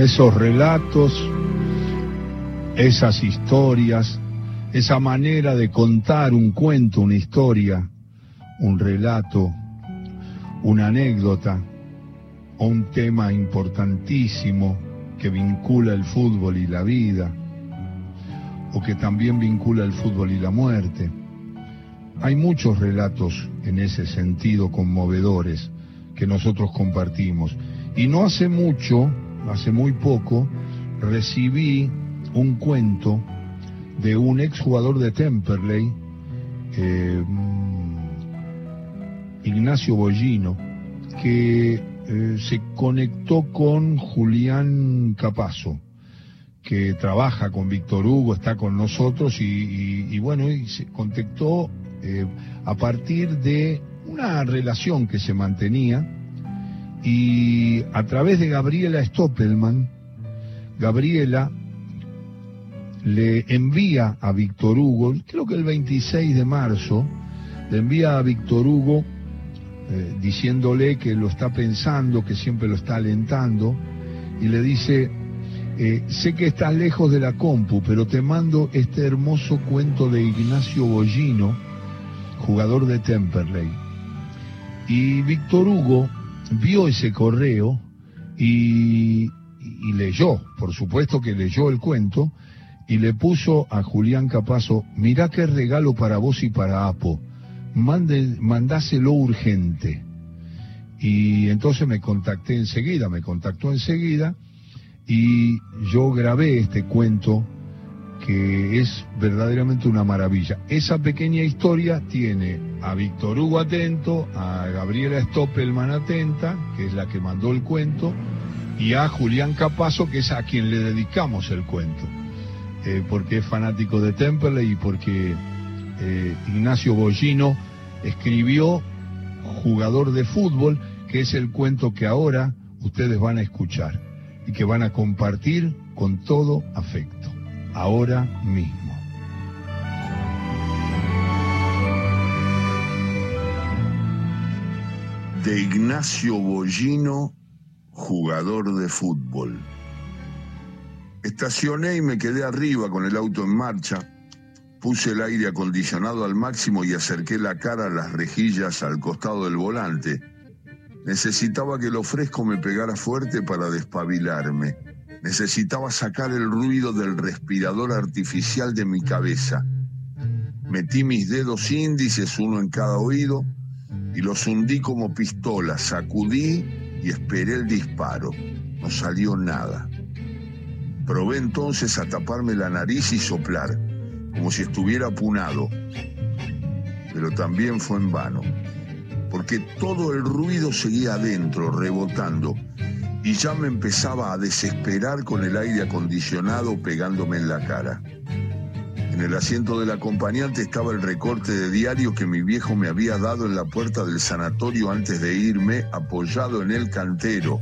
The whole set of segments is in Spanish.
esos relatos, esas historias, esa manera de contar un cuento, una historia, un relato, una anécdota o un tema importantísimo que vincula el fútbol y la vida, o que también vincula el fútbol y la muerte. Hay muchos relatos en ese sentido conmovedores que nosotros compartimos. Y no hace mucho, hace muy poco, recibí un cuento de un exjugador de Temperley, eh, Ignacio Bollino, que eh, se conectó con Julián Capazo, que trabaja con Víctor Hugo, está con nosotros y, bueno, y se contactó eh, a partir de una relación que se mantenía y a través de Gabriela Stoppelman, Gabriela le envía a Víctor Hugo, creo que el 26 de marzo, le envía a Víctor Hugo eh, diciéndole que lo está pensando, que siempre lo está alentando, y le dice, eh, sé que estás lejos de la compu, pero te mando este hermoso cuento de Ignacio Bollino, jugador de Temperley. Y Víctor Hugo vio ese correo y, leyó, por supuesto que leyó el cuento, y le puso a Julián Capazo, mirá qué regalo para vos y para Apo, Mande, mandáselo urgente. Y entonces me contacté enseguida, me contactó enseguida, y yo grabé este cuento que es verdaderamente una maravilla. Esa pequeña historia tiene a Víctor Hugo atento, a Gabriela Stoppelman atenta, que es la que mandó el cuento, y a Julián Capazo, que es a quien le dedicamos el cuento, eh, porque es fanático de Temperley y porque eh, Ignacio Bollino escribió Jugador de Fútbol, que es el cuento que ahora ustedes van a escuchar y que van a compartir con todo afecto, ahora mismo. De Ignacio Bollino, jugador de fútbol. Estacioné y me quedé arriba con el auto en marcha. Puse el aire acondicionado al máximo y acerqué la cara a las rejillas al costado del volante. Necesitaba que lo fresco me pegara fuerte para despabilarme. Necesitaba sacar el ruido del respirador artificial de mi cabeza. Metí mis dedos índices, uno en cada oído, y los hundí como pistola, sacudí y esperé el disparo. No salió nada. Probé entonces a taparme la nariz y soplar, como si estuviera apunado, pero también fue en vano, porque todo el ruido seguía adentro, rebotando, y ya me empezaba a desesperar con el aire acondicionado pegándome en la cara. En el asiento del acompañante estaba el recorte de diario que mi viejo me había dado en la puerta del sanatorio antes de irme, apoyado en el cantero.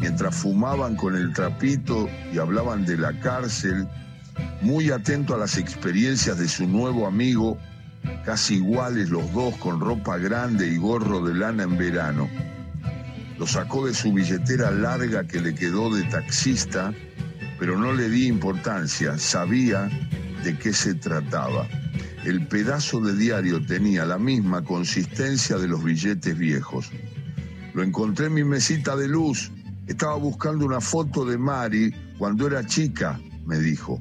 Mientras fumaban con el trapito y hablaban de la cárcel, muy atento a las experiencias de su nuevo amigo, casi iguales los dos con ropa grande y gorro de lana en verano. Lo sacó de su billetera larga que le quedó de taxista, pero no le di importancia, sabía de qué se trataba. El pedazo de diario tenía la misma consistencia de los billetes viejos. Lo encontré en mi mesita de luz. Estaba buscando una foto de Mari cuando era chica, me dijo.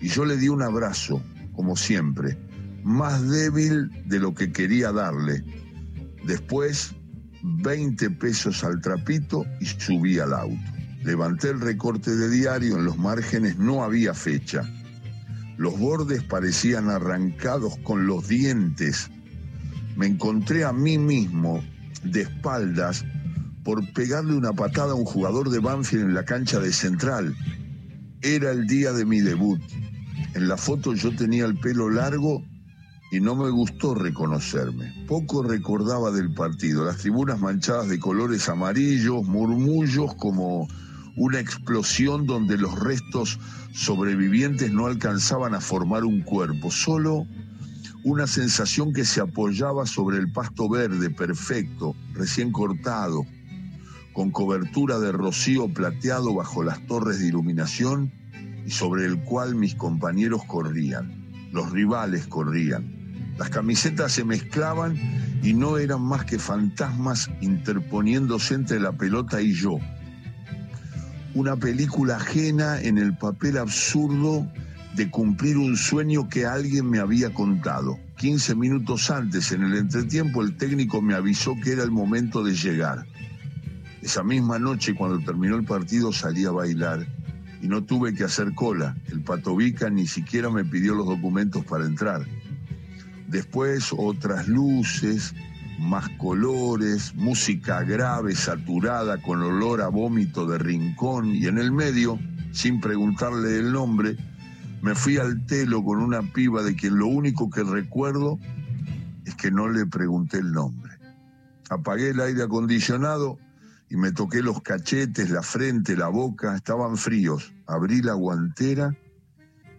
Y yo le di un abrazo, como siempre, más débil de lo que quería darle. Después, 20 pesos al trapito y subí al auto. Levanté el recorte de diario, en los márgenes no había fecha. Los bordes parecían arrancados con los dientes. Me encontré a mí mismo de espaldas por pegarle una patada a un jugador de Banfield en la cancha de Central. Era el día de mi debut. En la foto yo tenía el pelo largo y no me gustó reconocerme. Poco recordaba del partido, las tribunas manchadas de colores amarillos, murmullos como una explosión donde los restos sobrevivientes no alcanzaban a formar un cuerpo, solo una sensación que se apoyaba sobre el pasto verde perfecto, recién cortado, con cobertura de rocío plateado bajo las torres de iluminación y sobre el cual mis compañeros corrían, los rivales corrían. Las camisetas se mezclaban y no eran más que fantasmas interponiéndose entre la pelota y yo. Una película ajena en el papel absurdo de cumplir un sueño que alguien me había contado. 15 minutos antes, en el entretiempo, el técnico me avisó que era el momento de llegar. Esa misma noche, cuando terminó el partido, salí a bailar y no tuve que hacer cola. El patovica ni siquiera me pidió los documentos para entrar. Después otras luces, más colores, música grave, saturada, con olor a vómito de rincón y en el medio, sin preguntarle el nombre, me fui al telo con una piba de quien lo único que recuerdo es que no le pregunté el nombre. Apagué el aire acondicionado y me toqué los cachetes, la frente, la boca, estaban fríos. Abrí la guantera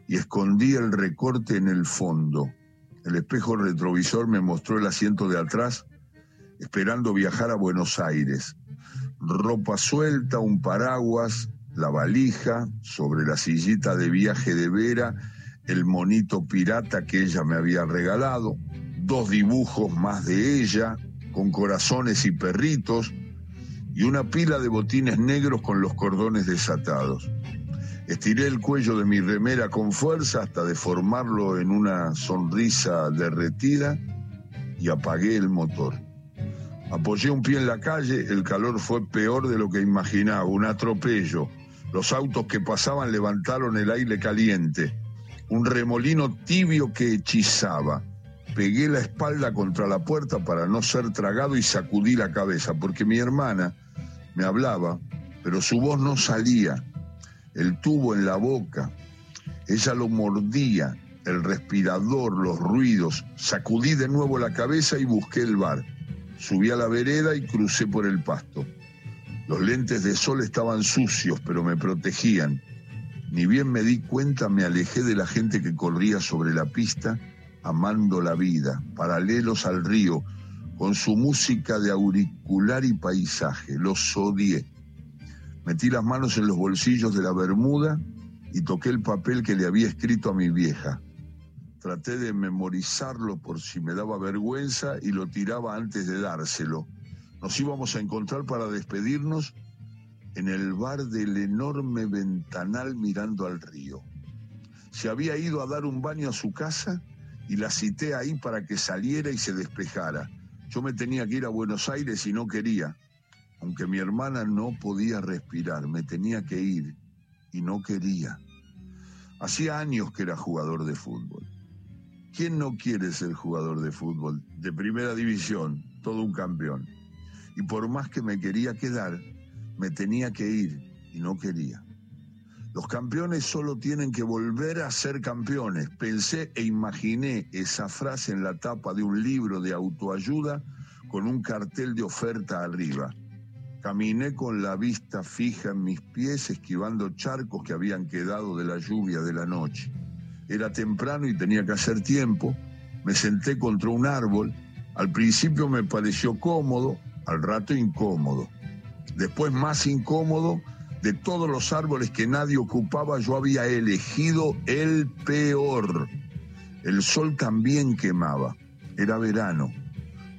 y escondí el recorte en el fondo. El espejo retrovisor me mostró el asiento de atrás, esperando viajar a Buenos Aires. Ropa suelta, un paraguas, la valija, sobre la sillita de viaje de Vera, el monito pirata que ella me había regalado, dos dibujos más de ella, con corazones y perritos, y una pila de botines negros con los cordones desatados. Estiré el cuello de mi remera con fuerza hasta deformarlo en una sonrisa derretida y apagué el motor. Apoyé un pie en la calle, el calor fue peor de lo que imaginaba, un atropello, los autos que pasaban levantaron el aire caliente, un remolino tibio que hechizaba. Pegué la espalda contra la puerta para no ser tragado y sacudí la cabeza, porque mi hermana me hablaba, pero su voz no salía, el tubo en la boca. Ella lo mordía, el respirador, los ruidos. Sacudí de nuevo la cabeza y busqué el bar. Subí a la vereda y crucé por el pasto. Los lentes de sol estaban sucios, pero me protegían. Ni bien me di cuenta, me alejé de la gente que corría sobre la pista, amando la vida, paralelos al río, con su música de auricular y paisaje. Los odié. Metí las manos en los bolsillos de la bermuda y toqué el papel que le había escrito a mi vieja. Traté de memorizarlo por si me daba vergüenza y lo tiraba antes de dárselo. Nos íbamos a encontrar para despedirnos en el bar del enorme ventanal mirando al río. Se había ido a dar un baño a su casa y la cité ahí para que saliera y se despejara. Yo me tenía que ir a Buenos Aires y no quería, aunque mi hermana no podía respirar, me tenía que ir y no quería. Hacía años que era jugador de fútbol. ¿Quién no quiere ser jugador de fútbol? De primera división, todo un campeón y por más que me quería quedar, me tenía que ir y no quería. Los campeones solo tienen que volver a ser campeones. Pensé e imaginé esa frase en la tapa de un libro de autoayuda con un cartel de oferta arriba. Caminé con la vista fija en mis pies, esquivando charcos que habían quedado de la lluvia de la noche. Era temprano y tenía que hacer tiempo. Me senté contra un árbol. Al principio me pareció cómodo, al rato incómodo. Después más incómodo, de todos los árboles que nadie ocupaba, yo había elegido el peor. El sol también quemaba. Era verano.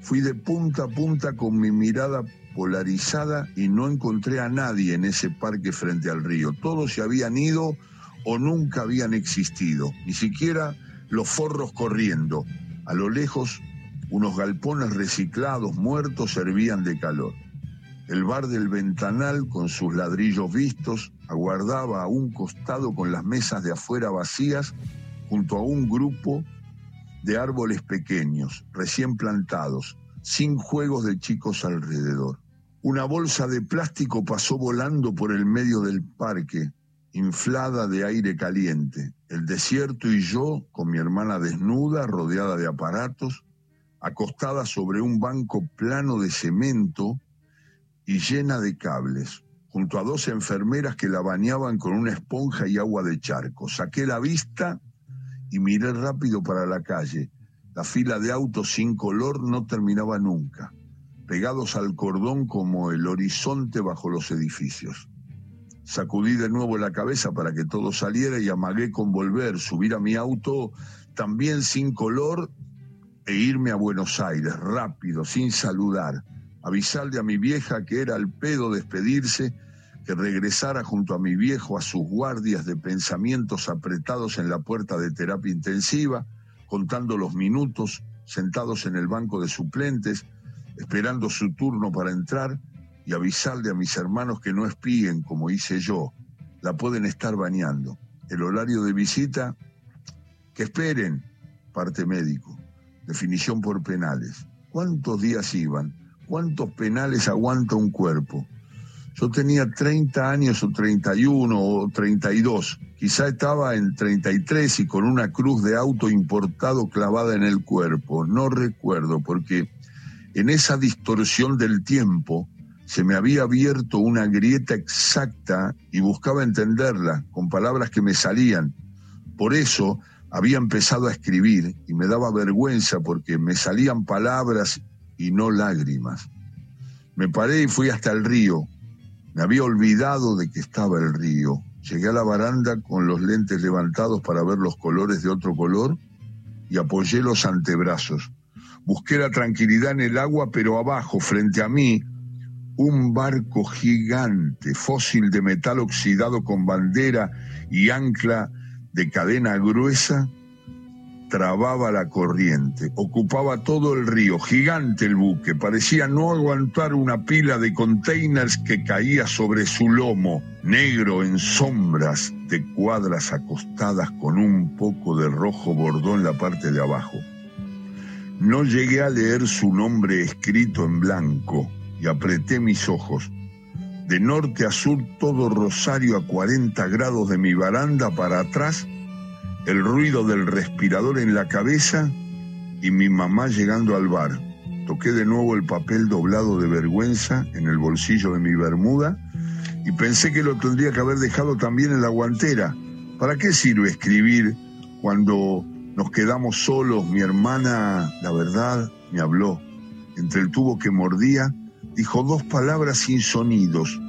Fui de punta a punta con mi mirada polarizada y no encontré a nadie en ese parque frente al río. Todos se habían ido o nunca habían existido, ni siquiera los forros corriendo. A lo lejos unos galpones reciclados muertos servían de calor. El bar del ventanal, con sus ladrillos vistos, aguardaba a un costado con las mesas de afuera vacías, junto a un grupo de árboles pequeños, recién plantados, sin juegos de chicos alrededor. Una bolsa de plástico pasó volando por el medio del parque, inflada de aire caliente. El desierto y yo, con mi hermana desnuda, rodeada de aparatos, acostada sobre un banco plano de cemento y llena de cables, junto a dos enfermeras que la bañaban con una esponja y agua de charco. Saqué la vista y miré rápido para la calle. La fila de autos sin color no terminaba nunca. pegados al cordón como el horizonte bajo los edificios. Sacudí de nuevo la cabeza para que todo saliera y amagué con volver, subir a mi auto también sin color e irme a Buenos Aires rápido, sin saludar, avisarle a mi vieja que era el pedo despedirse, que regresara junto a mi viejo a sus guardias de pensamientos apretados en la puerta de terapia intensiva, contando los minutos, sentados en el banco de suplentes, esperando su turno para entrar y avisarle a mis hermanos que no espíen como hice yo, la pueden estar bañando. El horario de visita, que esperen, parte médico, definición por penales. ¿Cuántos días iban? ¿Cuántos penales aguanta un cuerpo? Yo tenía 30 años o 31 o 32. Quizá estaba en 33 y con una cruz de auto importado clavada en el cuerpo. No recuerdo porque en esa distorsión del tiempo se me había abierto una grieta exacta y buscaba entenderla con palabras que me salían. Por eso había empezado a escribir y me daba vergüenza porque me salían palabras y no lágrimas. Me paré y fui hasta el río. Me había olvidado de que estaba el río. Llegué a la baranda con los lentes levantados para ver los colores de otro color y apoyé los antebrazos. Busqué la tranquilidad en el agua, pero abajo, frente a mí, un barco gigante, fósil de metal oxidado con bandera y ancla de cadena gruesa, trababa la corriente, ocupaba todo el río, gigante el buque, parecía no aguantar una pila de containers que caía sobre su lomo, negro en sombras de cuadras acostadas con un poco de rojo bordón en la parte de abajo. No llegué a leer su nombre escrito en blanco y apreté mis ojos. De norte a sur todo Rosario a 40 grados de mi baranda para atrás el ruido del respirador en la cabeza y mi mamá llegando al bar. Toqué de nuevo el papel doblado de vergüenza en el bolsillo de mi bermuda y pensé que lo tendría que haber dejado también en la guantera. ¿Para qué sirve escribir cuando nos quedamos solos? Mi hermana, la verdad, me habló. Entre el tubo que mordía, dijo dos palabras sin sonidos.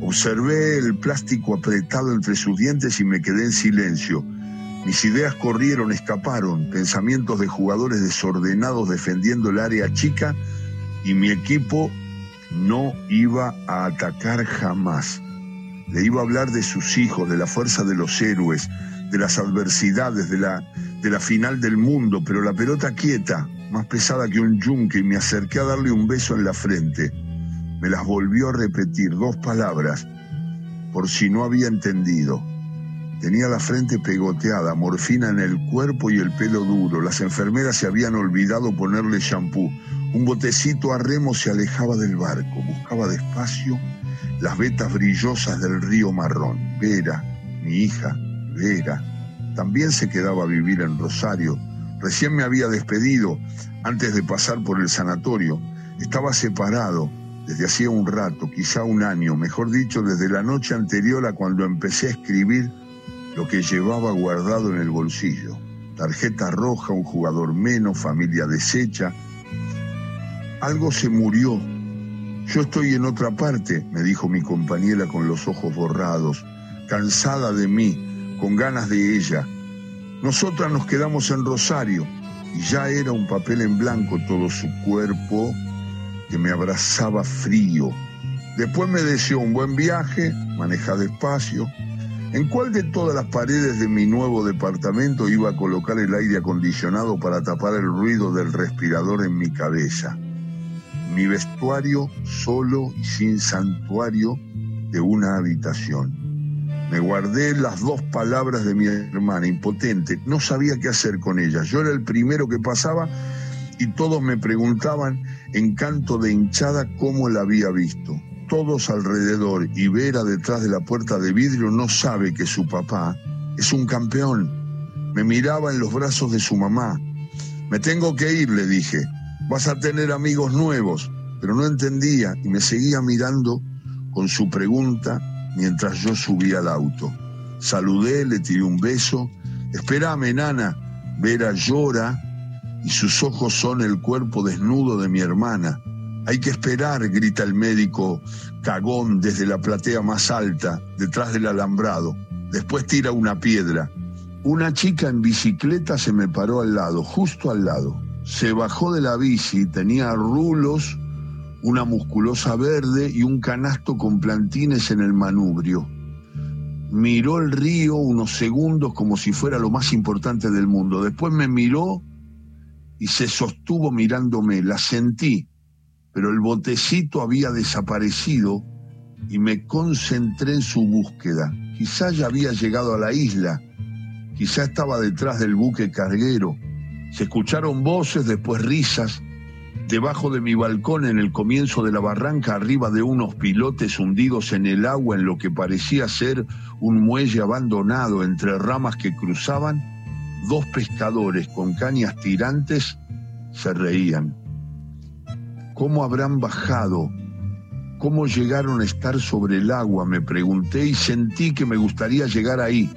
Observé el plástico apretado entre sus dientes y me quedé en silencio. Mis ideas corrieron, escaparon, pensamientos de jugadores desordenados defendiendo el área chica y mi equipo no iba a atacar jamás. Le iba a hablar de sus hijos, de la fuerza de los héroes, de las adversidades, de la, de la final del mundo, pero la pelota quieta, más pesada que un yunque, y me acerqué a darle un beso en la frente. Me las volvió a repetir, dos palabras, por si no había entendido. Tenía la frente pegoteada, morfina en el cuerpo y el pelo duro. Las enfermeras se habían olvidado ponerle champú. Un botecito a remo se alejaba del barco. Buscaba despacio las vetas brillosas del río marrón. Vera, mi hija, Vera, también se quedaba a vivir en Rosario. Recién me había despedido antes de pasar por el sanatorio. Estaba separado desde hacía un rato, quizá un año, mejor dicho, desde la noche anterior a cuando empecé a escribir lo que llevaba guardado en el bolsillo. Tarjeta roja, un jugador menos, familia deshecha. Algo se murió. Yo estoy en otra parte, me dijo mi compañera con los ojos borrados, cansada de mí, con ganas de ella. Nosotras nos quedamos en Rosario y ya era un papel en blanco todo su cuerpo que me abrazaba frío. Después me deseó un buen viaje, maneja despacio, ¿En cuál de todas las paredes de mi nuevo departamento iba a colocar el aire acondicionado para tapar el ruido del respirador en mi cabeza? Mi vestuario solo y sin santuario de una habitación. Me guardé las dos palabras de mi hermana, impotente. No sabía qué hacer con ellas. Yo era el primero que pasaba y todos me preguntaban en canto de hinchada cómo la había visto todos alrededor y Vera detrás de la puerta de vidrio no sabe que su papá es un campeón. Me miraba en los brazos de su mamá. Me tengo que ir, le dije. Vas a tener amigos nuevos. Pero no entendía y me seguía mirando con su pregunta mientras yo subía al auto. Saludé, le tiré un beso. Espérame, nana. Vera llora y sus ojos son el cuerpo desnudo de mi hermana Hay que esperar, grita el médico cagón desde la platea más alta, detrás del alambrado. Después tira una piedra. Una chica en bicicleta se me paró al lado, justo al lado. Se bajó de la bici, tenía rulos, una musculosa verde y un canasto con plantines en el manubrio. Miró el río unos segundos como si fuera lo más importante del mundo. Después me miró y se sostuvo mirándome. La sentí, pero el botecito había desaparecido y me concentré en su búsqueda. Quizá ya había llegado a la isla, quizá estaba detrás del buque carguero. Se escucharon voces, después risas. Debajo de mi balcón, en el comienzo de la barranca, arriba de unos pilotes hundidos en el agua en lo que parecía ser un muelle abandonado entre ramas que cruzaban, dos pescadores con cañas tirantes se reían. ¿Cómo habrán bajado? ¿Cómo llegaron a estar sobre el agua? Me pregunté y sentí que me gustaría llegar ahí.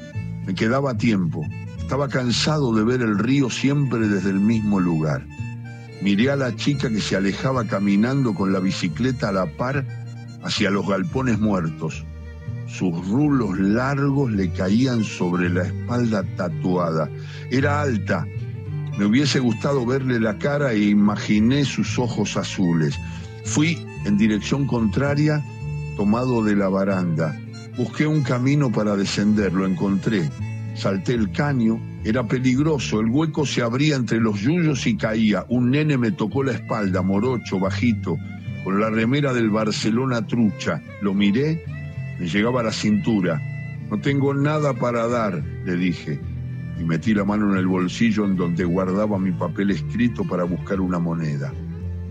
Me quedaba tiempo. Estaba cansado de ver el río siempre desde el mismo lugar. Miré a la chica que se alejaba caminando con la bicicleta a la par hacia los galpones muertos. Sus rulos largos le caían sobre la espalda tatuada. Era alta, me hubiese gustado verle la cara e imaginé sus ojos azules. Fui en dirección contraria, tomado de la baranda. Busqué un camino para descender, lo encontré. Salté el caño, era peligroso, el hueco se abría entre los yuyos y caía. Un nene me tocó la espalda, morocho, bajito, con la remera del Barcelona trucha. Lo miré, me llegaba a la cintura. No tengo nada para dar, le dije y metí la mano en el bolsillo en donde guardaba mi papel escrito para buscar una moneda.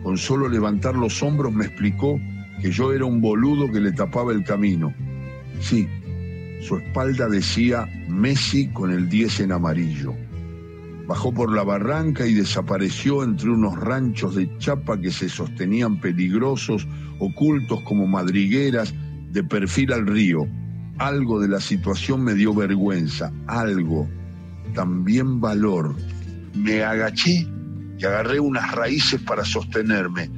Con solo levantar los hombros me explicó que yo era un boludo que le tapaba el camino. Sí, su espalda decía Messi con el 10 en amarillo. Bajó por la barranca y desapareció entre unos ranchos de chapa que se sostenían peligrosos, ocultos como madrigueras, de perfil al río. Algo de la situación me dio vergüenza, algo también valor. Me agaché y agarré unas raíces para sostenerme.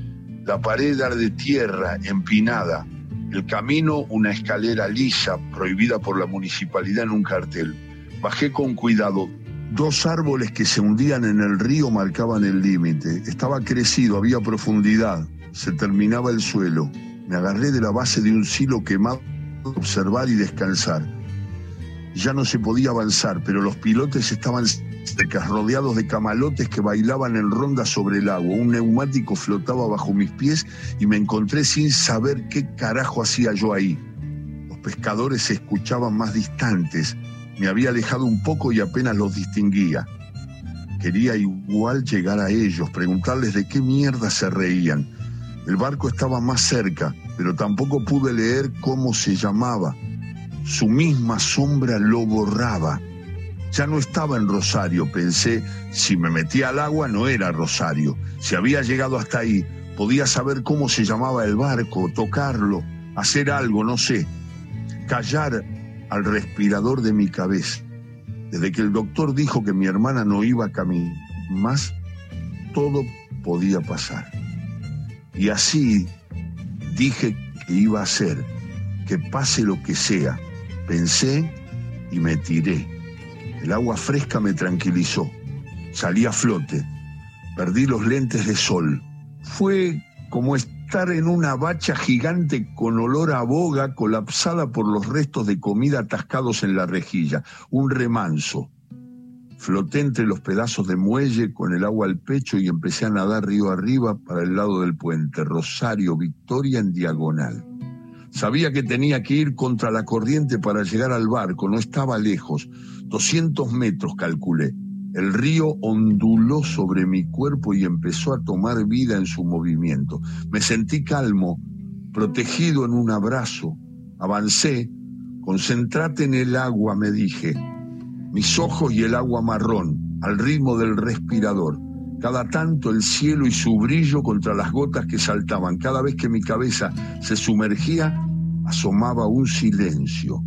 La pared era de tierra, empinada. El camino, una escalera lisa, prohibida por la municipalidad en un cartel. Bajé con cuidado. Dos árboles que se hundían en el río marcaban el límite. Estaba crecido, había profundidad. Se terminaba el suelo. Me agarré de la base de un silo quemado, observar y descansar ya no se podía avanzar, pero los pilotes estaban rodeados de camalotes que bailaban en ronda sobre el agua. Un neumático flotaba bajo mis pies y me encontré sin saber qué carajo hacía yo ahí. Los pescadores se escuchaban más distantes. Me había alejado un poco y apenas los distinguía. Quería igual llegar a ellos, preguntarles de qué mierda se reían. El barco estaba más cerca, pero tampoco pude leer cómo se llamaba su misma sombra lo borraba. Ya no estaba en Rosario, pensé, si me metía al agua no era Rosario. Si había llegado hasta ahí, podía saber cómo se llamaba el barco, tocarlo, hacer algo, no sé. Callar al respirador de mi cabeza. Desde que el doctor dijo que mi hermana no iba a caminar más, todo podía pasar. Y así dije que iba a ser, que pase lo que sea, Pensé y me tiré. El agua fresca me tranquilizó. Salí a flote. Perdí los lentes de sol. Fue como estar en una bacha gigante con olor a boga colapsada por los restos de comida atascados en la rejilla. Un remanso. Floté entre los pedazos de muelle con el agua al pecho y empecé a nadar río arriba para el lado del puente. Rosario, Victoria en diagonal. Sabía que tenía que ir contra la corriente para llegar al barco, no estaba lejos, 200 metros calculé. El río onduló sobre mi cuerpo y empezó a tomar vida en su movimiento. Me sentí calmo, protegido en un abrazo. Avancé, concentrate en el agua, me dije. Mis ojos y el agua marrón, al ritmo del respirador. Cada tanto el cielo y su brillo contra las gotas que saltaban. Cada vez que mi cabeza se sumergía, asomaba un silencio.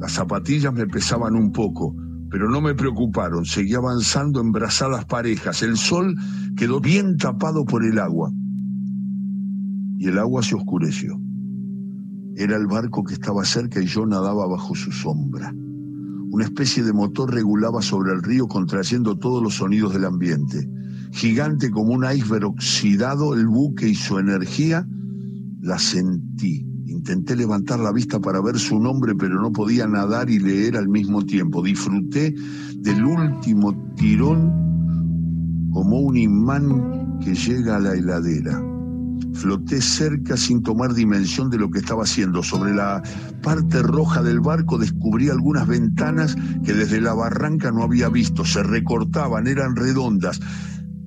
Las zapatillas me pesaban un poco, pero no me preocuparon. Seguí avanzando en brazadas parejas. El sol quedó bien tapado por el agua. y el agua se oscureció. Era el barco que estaba cerca y yo nadaba bajo su sombra. Una especie de motor regulaba sobre el río contrayendo todos los sonidos del ambiente. Gigante como un iceberg oxidado, el buque y su energía la sentí. Intenté levantar la vista para ver su nombre, pero no podía nadar y leer al mismo tiempo. Disfruté del último tirón como un imán que llega a la heladera. Floté cerca sin tomar dimensión de lo que estaba haciendo. Sobre la parte roja del barco descubrí algunas ventanas que desde la barranca no había visto. Se recortaban, eran redondas.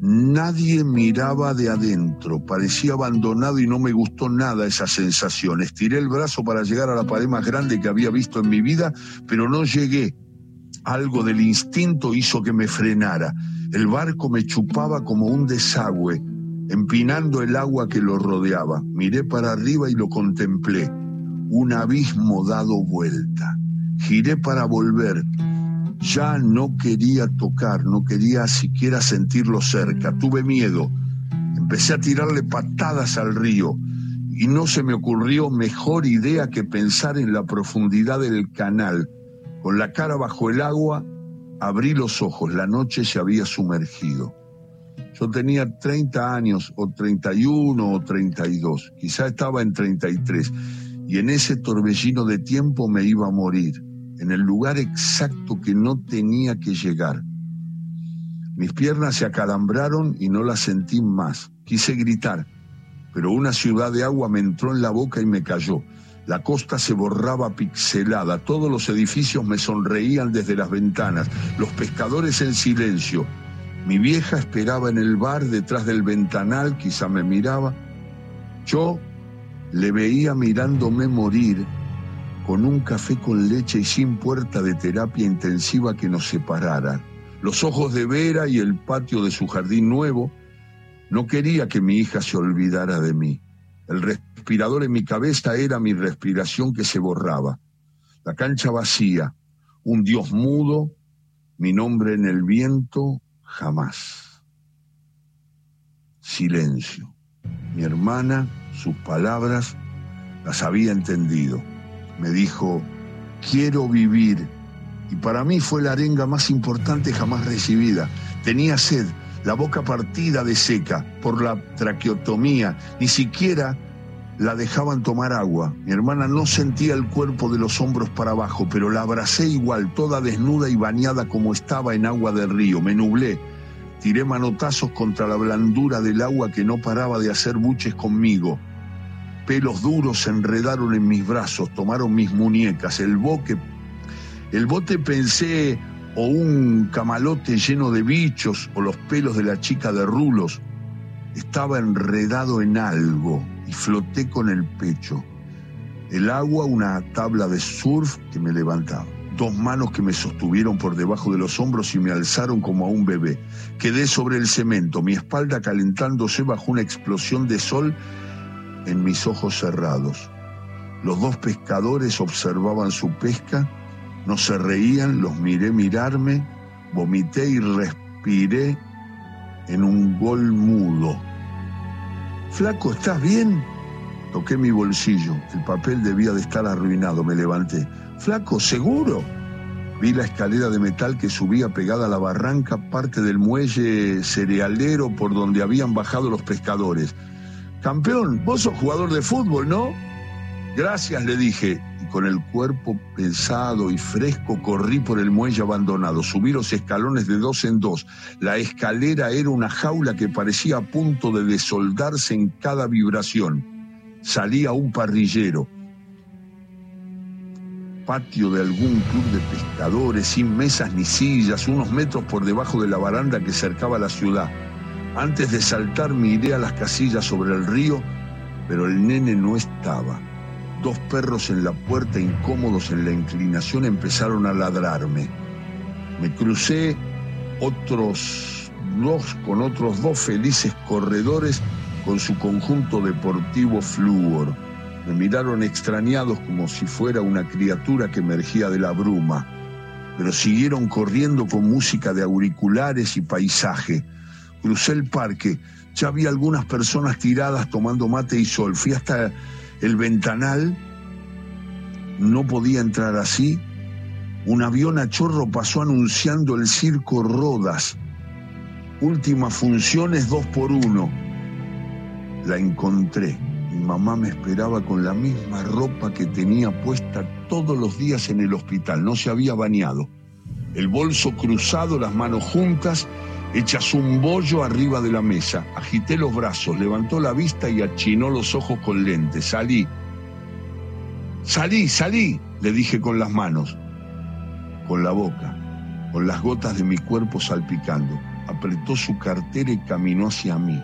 Nadie miraba de adentro, parecía abandonado y no me gustó nada esa sensación. Estiré el brazo para llegar a la pared más grande que había visto en mi vida, pero no llegué. Algo del instinto hizo que me frenara. El barco me chupaba como un desagüe empinando el agua que lo rodeaba. Miré para arriba y lo contemplé. Un abismo dado vuelta. Giré para volver. Ya no quería tocar, no quería siquiera sentirlo cerca. Tuve miedo. Empecé a tirarle patadas al río y no se me ocurrió mejor idea que pensar en la profundidad del canal. Con la cara bajo el agua, abrí los ojos. La noche se había sumergido. Yo tenía 30 años, o 31 o 32, quizá estaba en 33, y en ese torbellino de tiempo me iba a morir, en el lugar exacto que no tenía que llegar. Mis piernas se acalambraron y no las sentí más. Quise gritar, pero una ciudad de agua me entró en la boca y me cayó. La costa se borraba pixelada, todos los edificios me sonreían desde las ventanas, los pescadores en silencio, mi vieja esperaba en el bar detrás del ventanal, quizá me miraba. Yo le veía mirándome morir con un café con leche y sin puerta de terapia intensiva que nos separara. Los ojos de Vera y el patio de su jardín nuevo. No quería que mi hija se olvidara de mí. El respirador en mi cabeza era mi respiración que se borraba. La cancha vacía, un dios mudo, mi nombre en el viento, jamás. Silencio. Mi hermana, sus palabras, las había entendido. Me dijo, quiero vivir. Y para mí fue la arenga más importante jamás recibida. Tenía sed, la boca partida de seca por la traqueotomía. Ni siquiera la dejaban tomar agua. Mi hermana no sentía el cuerpo de los hombros para abajo, pero la abracé igual, toda desnuda y bañada como estaba en agua del río. Me nublé, tiré manotazos contra la blandura del agua que no paraba de hacer buches conmigo. Pelos duros se enredaron en mis brazos, tomaron mis muñecas. El boque, el bote pensé o un camalote lleno de bichos o los pelos de la chica de rulos. Estaba enredado en algo y floté con el pecho. El agua, una tabla de surf que me levantaba. Dos manos que me sostuvieron por debajo de los hombros y me alzaron como a un bebé. Quedé sobre el cemento, mi espalda calentándose bajo una explosión de sol en mis ojos cerrados. Los dos pescadores observaban su pesca, no se reían, los miré mirarme, vomité y respiré en un gol mudo. Flaco, ¿estás bien? Toqué mi bolsillo. El papel debía de estar arruinado. Me levanté. Flaco, ¿seguro? Vi la escalera de metal que subía pegada a la barranca, parte del muelle cerealero por donde habían bajado los pescadores. Campeón, vos sos jugador de fútbol, ¿no? Gracias, le dije, y con el cuerpo pesado y fresco corrí por el muelle abandonado. Subí los escalones de dos en dos. La escalera era una jaula que parecía a punto de desoldarse en cada vibración. Salí a un parrillero, patio de algún club de pescadores, sin mesas ni sillas, unos metros por debajo de la baranda que cercaba la ciudad. Antes de saltar miré a las casillas sobre el río, pero el nene no estaba. Dos perros en la puerta, incómodos en la inclinación, empezaron a ladrarme. Me crucé otros dos con otros dos felices corredores con su conjunto deportivo flúor. Me miraron extrañados como si fuera una criatura que emergía de la bruma, pero siguieron corriendo con música de auriculares y paisaje. Crucé el parque, Ya había algunas personas tiradas tomando mate y sol. Fui hasta el ventanal. No podía entrar así. Un avión a chorro pasó anunciando el circo Rodas. Últimas funciones dos por uno. La encontré. Mi mamá me esperaba con la misma ropa que tenía puesta todos los días en el hospital. No se había bañado. El bolso cruzado, las manos juntas, hechas un bollo arriba de la mesa. Agité los brazos, levantó la vista y achinó los ojos con lentes. Salí. Salí, salí, le dije con las manos, con la boca, con las gotas de mi cuerpo salpicando. Apretó su cartera y caminó hacia mí.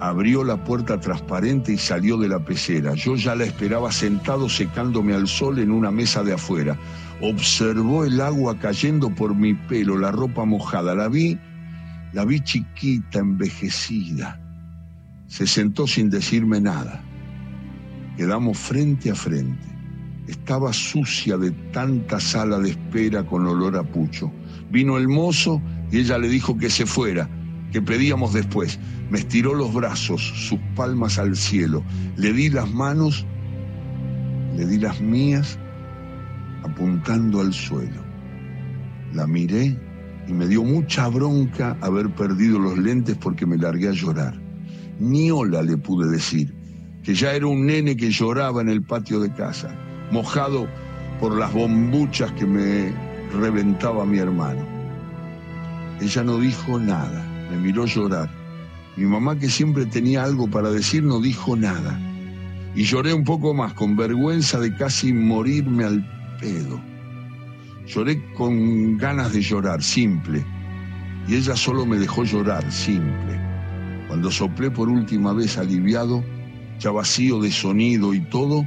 Abrió la puerta transparente y salió de la pecera. Yo ya la esperaba sentado secándome al sol en una mesa de afuera. Observó el agua cayendo por mi pelo, la ropa mojada. La vi la vi chiquita, envejecida. Se sentó sin decirme nada. Quedamos frente a frente. Estaba sucia de tanta sala de espera con olor a pucho. Vino el mozo y ella le dijo que se fuera, que pedíamos después. Me estiró los brazos, sus palmas al cielo. Le di las manos, le di las mías, apuntando al suelo. La miré y me dio mucha bronca haber perdido los lentes porque me largué a llorar. Ni hola le pude decir, que ya era un nene que lloraba en el patio de casa, mojado por las bombuchas que me reventaba mi hermano. Ella no dijo nada, me miró llorar. Mi mamá, que siempre tenía algo para decir, no dijo nada. Y lloré un poco más, con vergüenza de casi morirme al pedo. Lloré con ganas de llorar, simple. Y ella solo me dejó llorar, simple. Cuando soplé por última vez aliviado, ya vacío de sonido y todo,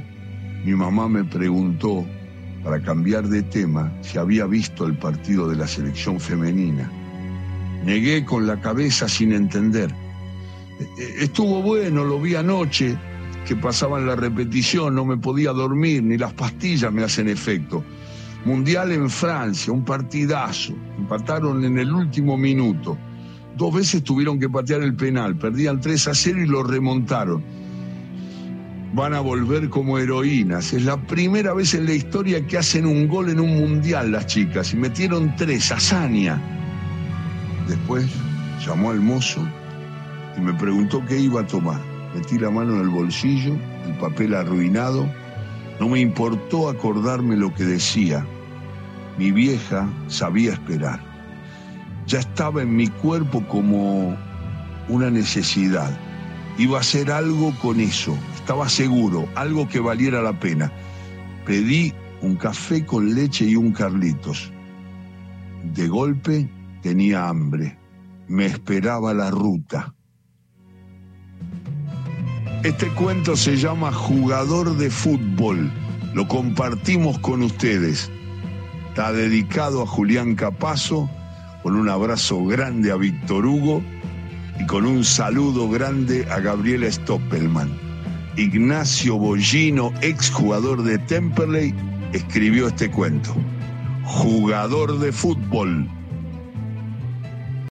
mi mamá me preguntó, para cambiar de tema, si había visto el partido de la selección femenina. Negué con la cabeza sin entender. E-, e-, estuvo bueno, lo vi anoche, que pasaban la repetición, no me podía dormir, ni las pastillas me hacen efecto. Mundial en Francia, un partidazo. Empataron en el último minuto. Dos veces tuvieron que patear el penal. Perdían 3 a 0 y lo remontaron. Van a volver como heroínas. Es la primera vez en la historia que hacen un gol en un mundial las chicas. Y metieron tres, hazaña. Después llamó al mozo y me preguntó qué iba a tomar. Metí la mano en el bolsillo, el papel arruinado. No me importó acordarme lo que decía mi vieja sabía esperar. Ya estaba en mi cuerpo como una necesidad. Iba a hacer algo con eso, estaba seguro, algo que valiera la pena. Pedí un café con leche y un Carlitos. De golpe tenía hambre. Me esperaba la ruta. Este cuento se llama Jugador de Fútbol. Lo compartimos con ustedes. Está dedicado a Julián Capazo, con un abrazo grande a Víctor Hugo y con un saludo grande a Gabriela Stoppelman. Ignacio Bollino, exjugador de Temperley, escribió este cuento. Jugador de fútbol